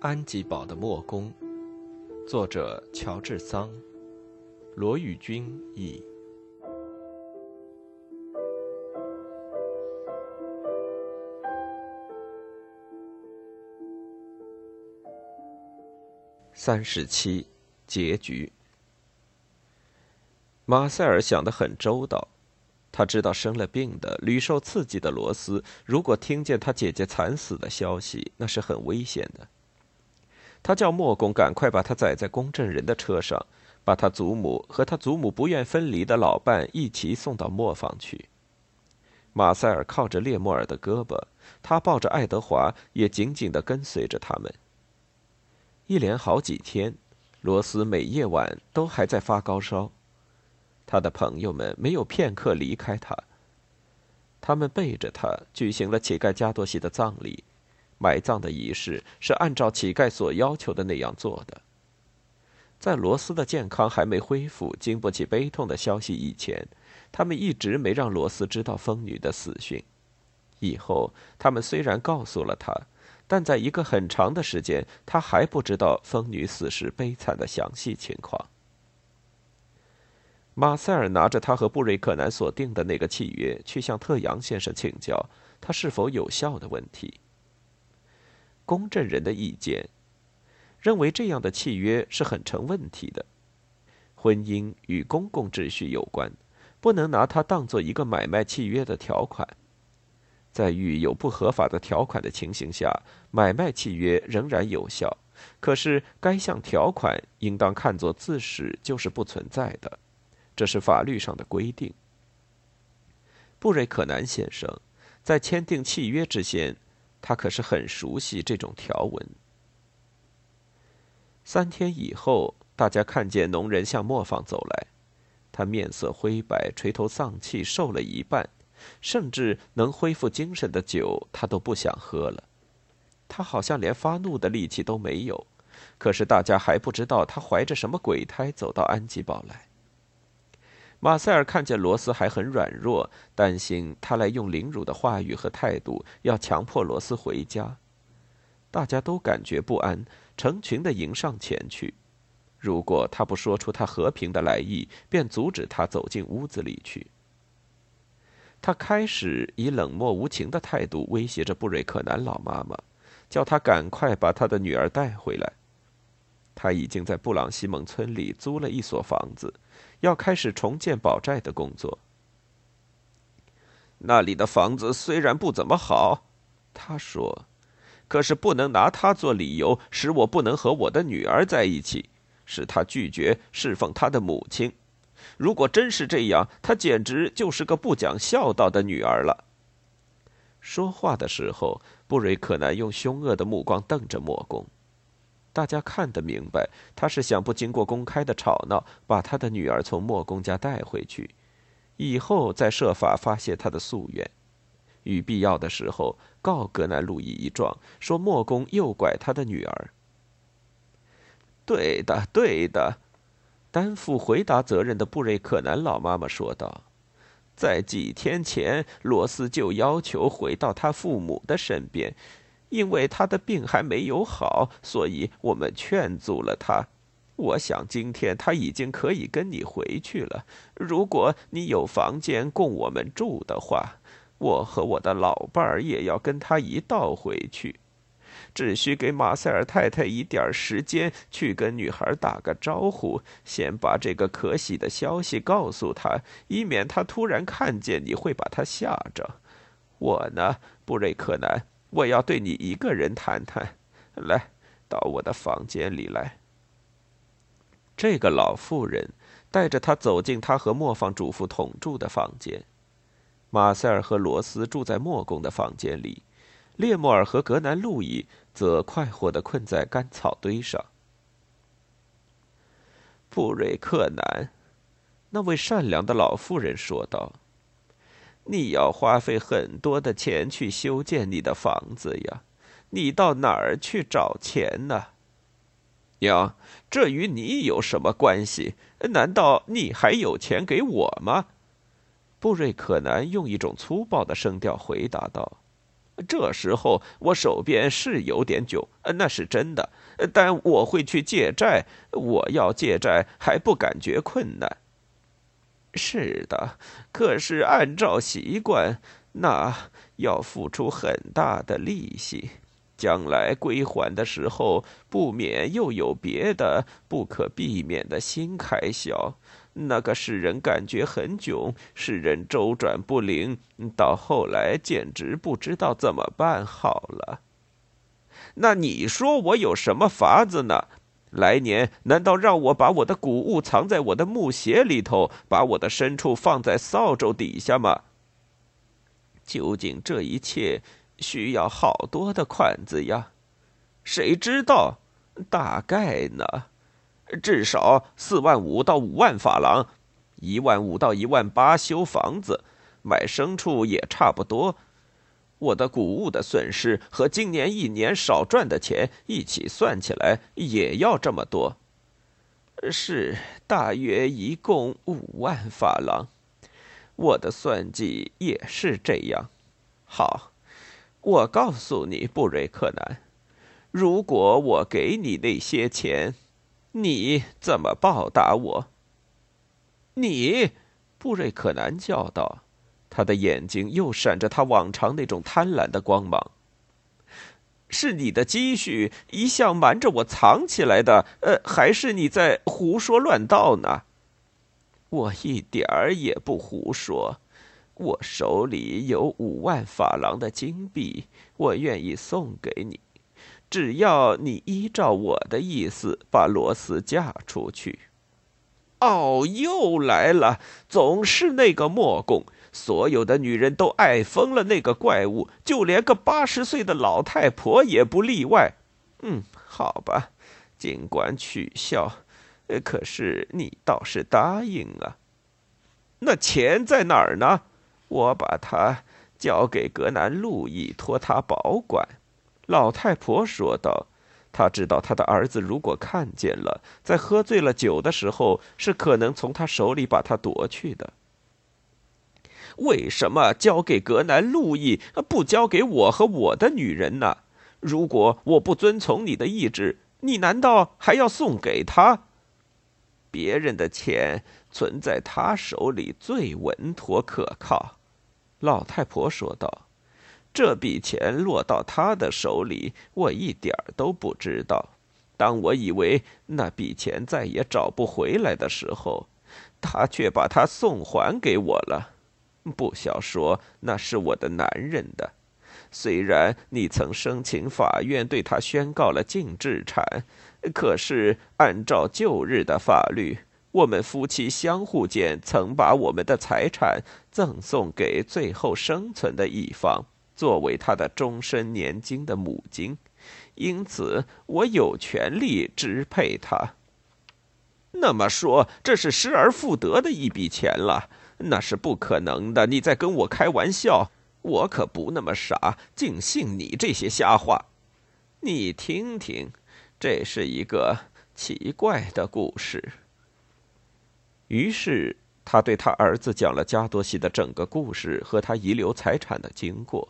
安吉堡的墨宫，作者乔治桑，罗宇君译。三十七，结局。马塞尔想得很周到。他知道生了病的、屡受刺激的罗斯，如果听见他姐姐惨死的消息，那是很危险的。他叫莫公赶快把他载在公证人的车上，把他祖母和他祖母不愿分离的老伴一起送到磨坊去。马塞尔靠着列莫尔的胳膊，他抱着爱德华，也紧紧地跟随着他们。一连好几天，罗斯每夜晚都还在发高烧。他的朋友们没有片刻离开他。他们背着他举行了乞丐加多西的葬礼，埋葬的仪式是按照乞丐所要求的那样做的。在罗斯的健康还没恢复、经不起悲痛的消息以前，他们一直没让罗斯知道疯女的死讯。以后，他们虽然告诉了他，但在一个很长的时间，他还不知道疯女死时悲惨的详细情况。马塞尔拿着他和布瑞克南所定的那个契约，去向特阳先生请教他是否有效的问题。公证人的意见认为这样的契约是很成问题的。婚姻与公共秩序有关，不能拿它当做一个买卖契约的条款。在遇有不合法的条款的情形下，买卖契约仍然有效，可是该项条款应当看作自始就是不存在的。这是法律上的规定。布瑞克南先生在签订契约之前，他可是很熟悉这种条文。三天以后，大家看见农人向磨坊走来，他面色灰白，垂头丧气，瘦了一半，甚至能恢复精神的酒他都不想喝了。他好像连发怒的力气都没有。可是大家还不知道他怀着什么鬼胎走到安吉堡来。马塞尔看见罗斯还很软弱，担心他来用凌辱的话语和态度要强迫罗斯回家。大家都感觉不安，成群的迎上前去。如果他不说出他和平的来意，便阻止他走进屋子里去。他开始以冷漠无情的态度威胁着布瑞克南老妈妈，叫他赶快把他的女儿带回来。他已经在布朗西蒙村里租了一所房子。要开始重建宝寨的工作。那里的房子虽然不怎么好，他说，可是不能拿它做理由使我不能和我的女儿在一起，使他拒绝侍奉他的母亲。如果真是这样，她简直就是个不讲孝道的女儿了。说话的时候，布瑞克南用凶恶的目光瞪着莫公。大家看得明白，他是想不经过公开的吵闹，把他的女儿从莫公家带回去，以后再设法发泄他的夙愿，与必要的时候告格南路易一状，说莫公诱拐他的女儿。对的，对的，担负回答责任的布瑞克南老妈妈说道：“在几天前，罗斯就要求回到他父母的身边。”因为他的病还没有好，所以我们劝阻了他。我想今天他已经可以跟你回去了。如果你有房间供我们住的话，我和我的老伴儿也要跟他一道回去。只需给马塞尔太太一点时间去跟女孩打个招呼，先把这个可喜的消息告诉她，以免她突然看见你会把她吓着。我呢，布瑞克南。我要对你一个人谈谈，来，到我的房间里来。这个老妇人带着他走进他和磨坊主妇同住的房间。马塞尔和罗斯住在莫公的房间里，列莫尔和格南路易则快活的困在干草堆上。布瑞克南，那位善良的老妇人说道。你要花费很多的钱去修建你的房子呀，你到哪儿去找钱呢？娘，这与你有什么关系？难道你还有钱给我吗？布瑞克南用一种粗暴的声调回答道：“这时候我手边是有点酒，那是真的。但我会去借债，我要借债还不感觉困难。是的，可是按照习惯，那要付出很大的利息，将来归还的时候，不免又有别的不可避免的新开销。那个使人感觉很窘，使人周转不灵，到后来简直不知道怎么办好了。那你说我有什么法子呢？来年难道让我把我的谷物藏在我的木鞋里头，把我的牲畜放在扫帚底下吗？究竟这一切需要好多的款子呀？谁知道？大概呢？至少四万五到五万法郎，一万五到一万八修房子，买牲畜也差不多。我的谷物的损失和今年一年少赚的钱一起算起来，也要这么多。是大约一共五万法郎。我的算计也是这样。好，我告诉你，布瑞克南，如果我给你那些钱。你怎么报答我？你，布瑞克南叫道，他的眼睛又闪着他往常那种贪婪的光芒。是你的积蓄一向瞒着我藏起来的，呃，还是你在胡说乱道呢？我一点儿也不胡说，我手里有五万法郎的金币，我愿意送给你。只要你依照我的意思把罗斯嫁出去，哦，又来了，总是那个莫公，所有的女人都爱疯了那个怪物，就连个八十岁的老太婆也不例外。嗯，好吧，尽管取笑，可是你倒是答应啊。那钱在哪儿呢？我把它交给格南路易，托他保管。老太婆说道：“她知道她的儿子如果看见了，在喝醉了酒的时候，是可能从他手里把他夺去的。为什么交给格南路易，不交给我和我的女人呢？如果我不遵从你的意志，你难道还要送给他？别人的钱存在他手里最稳妥可靠。”老太婆说道。这笔钱落到他的手里，我一点儿都不知道。当我以为那笔钱再也找不回来的时候，他却把它送还给我了。不消说那是我的男人的。虽然你曾申请法院对他宣告了禁制产，可是按照旧日的法律，我们夫妻相互间曾把我们的财产赠送给最后生存的一方。作为他的终身年金的母金，因此我有权利支配他。那么说，这是失而复得的一笔钱了？那是不可能的！你在跟我开玩笑？我可不那么傻，竟信你这些瞎话。你听听，这是一个奇怪的故事。于是他对他儿子讲了加多西的整个故事和他遗留财产的经过。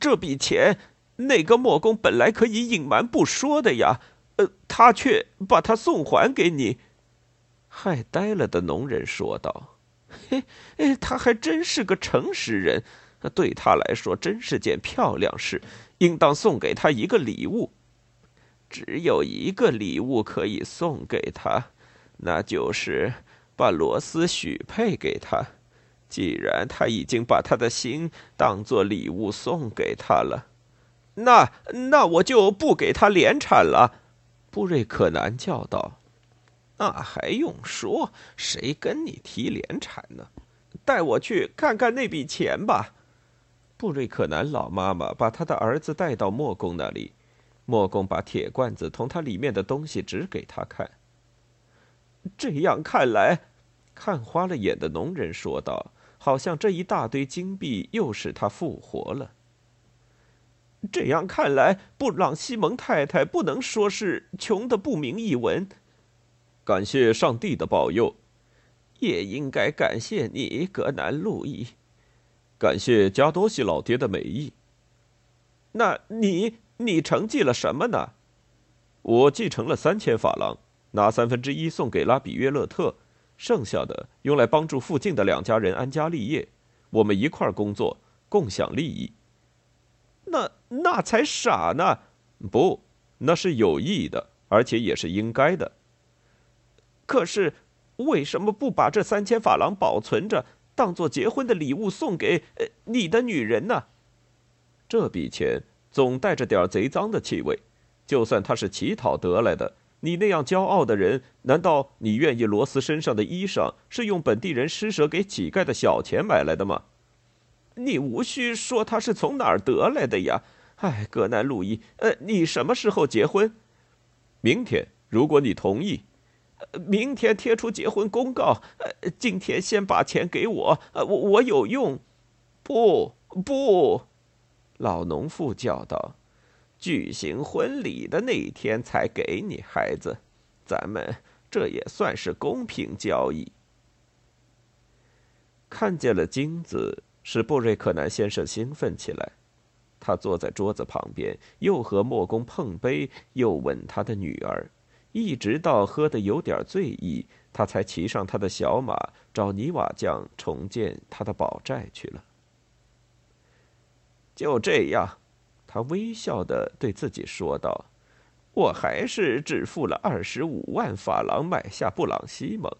这笔钱，那个莫公本来可以隐瞒不说的呀，呃，他却把它送还给你。害呆了的农人说道：“嘿，哎，他还真是个诚实人，对他来说真是件漂亮事，应当送给他一个礼物。只有一个礼物可以送给他，那就是把罗斯许配给他。”既然他已经把他的心当做礼物送给他了，那那我就不给他连产了。”布瑞克南叫道。“那还用说？谁跟你提联产呢？带我去看看那笔钱吧。”布瑞克南老妈妈把他的儿子带到莫公那里，莫公把铁罐子同他里面的东西指给他看。这样看来，看花了眼的农人说道。好像这一大堆金币又使他复活了。这样看来，布朗西蒙太太不能说是穷的不明一文。感谢上帝的保佑，也应该感谢你，格南路易。感谢加多西老爹的美意。那你你承继了什么呢？我继承了三千法郎，拿三分之一送给拉比约勒特，剩下的用来帮助附近的两家人安家立业。我们一块工作，共享利益。那那才傻呢！不，那是有意义的，而且也是应该的。可是，为什么不把这三千法郎保存着，当做结婚的礼物送给呃你的女人呢？这笔钱总带着点贼脏的气味，就算他是乞讨得来的，你那样骄傲的人，难道你愿意罗斯身上的衣裳是用本地人施舍给乞丐的小钱买来的吗？你无需说他是从哪儿得来的呀！哎，格南路易，呃，你什么时候结婚？明天，如果你同意。明天贴出结婚公告。呃，今天先把钱给我。呃，我我有用。不不，老农妇叫道：“举行婚礼的那一天才给你孩子，咱们这也算是公平交易。”看见了金子。使布瑞克南先生兴奋起来，他坐在桌子旁边，又和莫公碰杯，又吻他的女儿，一直到喝得有点醉意，他才骑上他的小马，找泥瓦匠重建他的宝寨去了。就这样，他微笑的对自己说道：“我还是只付了二十五万法郎买下布朗西蒙。”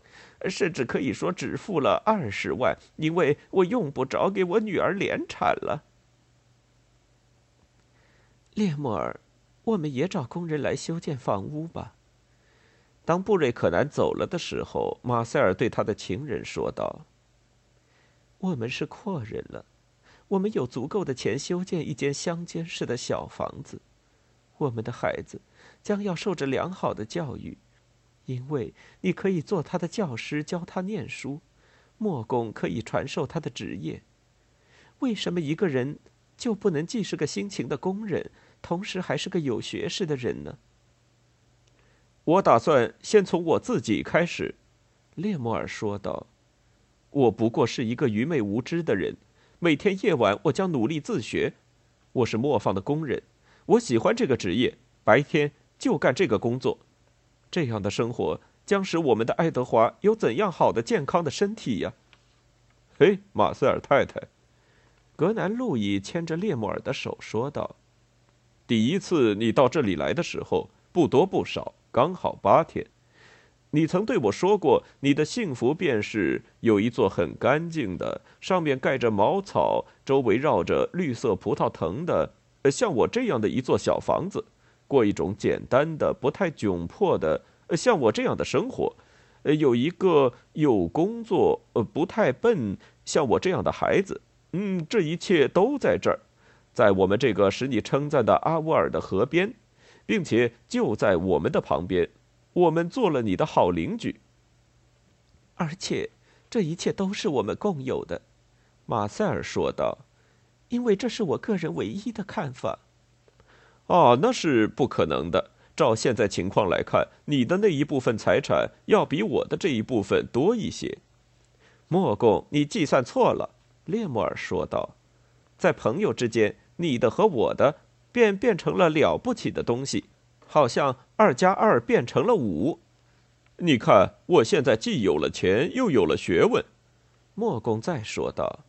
甚至可以说只付了二十万，因为我用不着给我女儿连产了。列莫尔，我们也找工人来修建房屋吧。当布瑞克南走了的时候，马塞尔对他的情人说道：“我们是阔人了，我们有足够的钱修建一间乡间式的小房子。我们的孩子将要受着良好的教育。”因为你可以做他的教师，教他念书；莫公可以传授他的职业。为什么一个人就不能既是个辛勤的工人，同时还是个有学识的人呢？我打算先从我自己开始，列莫尔说道。我不过是一个愚昧无知的人，每天夜晚我将努力自学。我是磨坊的工人，我喜欢这个职业，白天就干这个工作。这样的生活将使我们的爱德华有怎样好的健康的身体呀？嘿，马塞尔太太，格南路易牵着列莫尔的手说道：“第一次你到这里来的时候，不多不少，刚好八天。你曾对我说过，你的幸福便是有一座很干净的，上面盖着茅草，周围绕着绿色葡萄藤的，呃像我这样的一座小房子。”过一种简单的、不太窘迫的，呃像我这样的生活，呃，有一个有工作，呃，不太笨，像我这样的孩子，嗯，这一切都在这儿，在我们这个使你称赞的阿乌尔的河边，并且就在我们的旁边，我们做了你的好邻居。而且，这一切都是我们共有的，马塞尔说道，因为这是我个人唯一的看法。哦，那是不可能的。照现在情况来看，你的那一部分财产要比我的这一部分多一些。莫公，你计算错了，列莫尔说道。在朋友之间，你的和我的便变成了了不起的东西，好像二加二变成了五。你看，我现在既有了钱，又有了学问。莫公再说道：“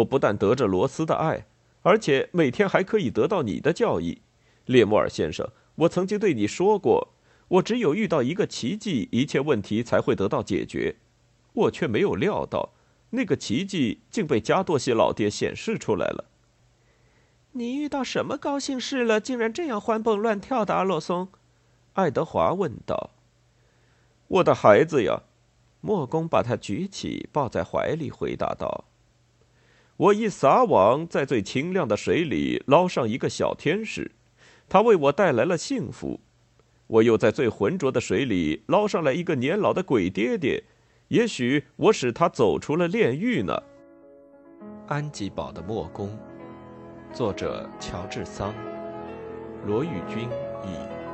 我不但得着罗斯的爱，而且每天还可以得到你的教义。”列莫尔先生，我曾经对你说过，我只有遇到一个奇迹，一切问题才会得到解决。我却没有料到，那个奇迹竟被加多西老爹显示出来了。你遇到什么高兴事了？竟然这样欢蹦乱跳的，阿洛松？爱德华问道。我的孩子呀，莫公把他举起，抱在怀里，回答道：“我一撒网，在最清亮的水里捞上一个小天使。”他为我带来了幸福，我又在最浑浊的水里捞上来一个年老的鬼爹爹，也许我使他走出了炼狱呢。安吉堡的墨宫，作者乔治桑，罗宇君译。